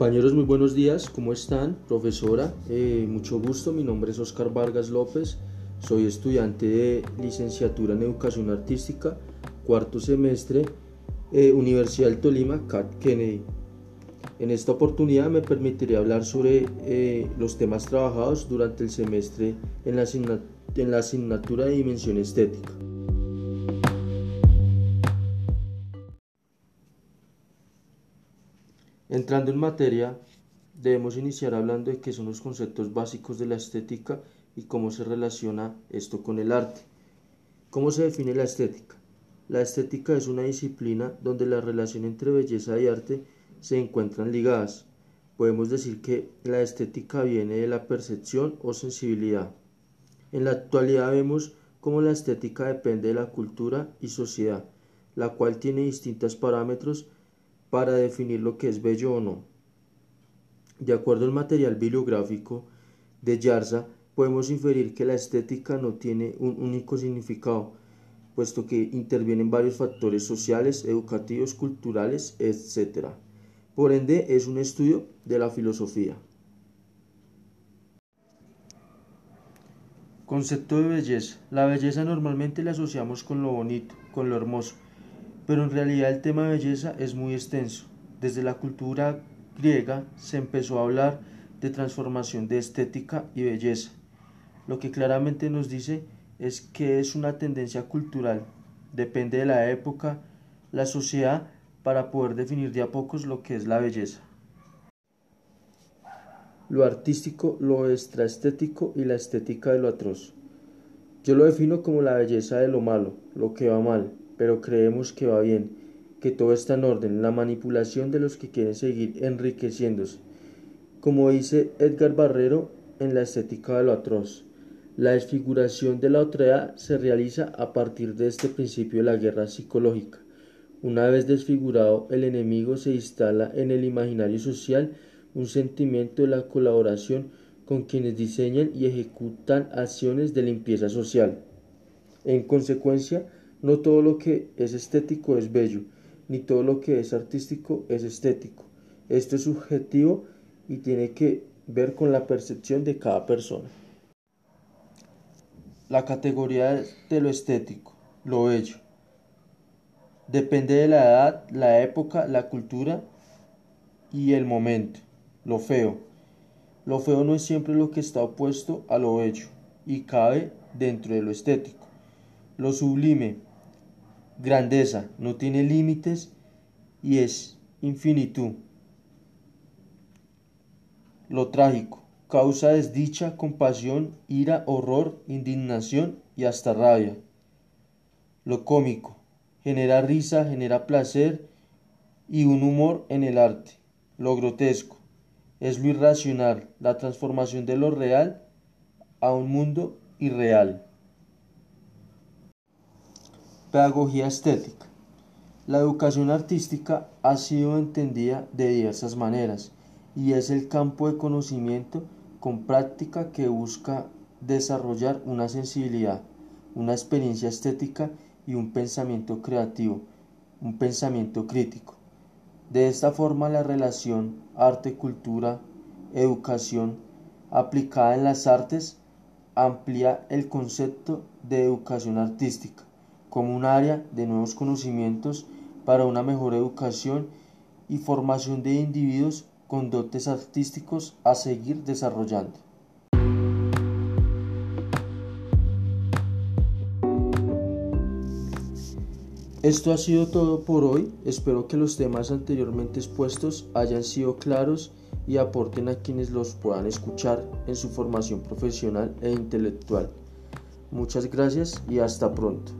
Compañeros, muy buenos días, ¿cómo están? Profesora, eh, mucho gusto, mi nombre es Oscar Vargas López, soy estudiante de licenciatura en Educación Artística, cuarto semestre, eh, Universidad del Tolima, CAT Kennedy. En esta oportunidad me permitiré hablar sobre eh, los temas trabajados durante el semestre en la, en la asignatura de Dimensión Estética. Entrando en materia, debemos iniciar hablando de qué son los conceptos básicos de la estética y cómo se relaciona esto con el arte. ¿Cómo se define la estética? La estética es una disciplina donde la relación entre belleza y arte se encuentran ligadas. Podemos decir que la estética viene de la percepción o sensibilidad. En la actualidad vemos cómo la estética depende de la cultura y sociedad, la cual tiene distintos parámetros para definir lo que es bello o no. De acuerdo al material bibliográfico de Yarza, podemos inferir que la estética no tiene un único significado, puesto que intervienen varios factores sociales, educativos, culturales, etc. Por ende, es un estudio de la filosofía. Concepto de belleza. La belleza normalmente la asociamos con lo bonito, con lo hermoso pero en realidad el tema de belleza es muy extenso. Desde la cultura griega se empezó a hablar de transformación de estética y belleza. Lo que claramente nos dice es que es una tendencia cultural, depende de la época, la sociedad, para poder definir de a pocos lo que es la belleza. Lo artístico, lo extraestético y la estética de lo atroz. Yo lo defino como la belleza de lo malo, lo que va mal, pero creemos que va bien, que todo está en orden, la manipulación de los que quieren seguir enriqueciéndose. Como dice Edgar Barrero en la estética de lo atroz, la desfiguración de la otredad se realiza a partir de este principio de la guerra psicológica. Una vez desfigurado, el enemigo se instala en el imaginario social un sentimiento de la colaboración con quienes diseñan y ejecutan acciones de limpieza social. En consecuencia, no todo lo que es estético es bello, ni todo lo que es artístico es estético. Esto es subjetivo y tiene que ver con la percepción de cada persona. La categoría de lo estético, lo bello. Depende de la edad, la época, la cultura y el momento. Lo feo. Lo feo no es siempre lo que está opuesto a lo bello y cabe dentro de lo estético. Lo sublime grandeza, no tiene límites y es infinitud. Lo trágico, causa desdicha, compasión, ira, horror, indignación y hasta rabia. Lo cómico, genera risa, genera placer y un humor en el arte. Lo grotesco, es lo irracional, la transformación de lo real a un mundo irreal. Pedagogía estética. La educación artística ha sido entendida de diversas maneras y es el campo de conocimiento con práctica que busca desarrollar una sensibilidad, una experiencia estética y un pensamiento creativo, un pensamiento crítico. De esta forma la relación arte-cultura, educación aplicada en las artes amplía el concepto de educación artística como un área de nuevos conocimientos para una mejor educación y formación de individuos con dotes artísticos a seguir desarrollando. Esto ha sido todo por hoy, espero que los temas anteriormente expuestos hayan sido claros y aporten a quienes los puedan escuchar en su formación profesional e intelectual. Muchas gracias y hasta pronto.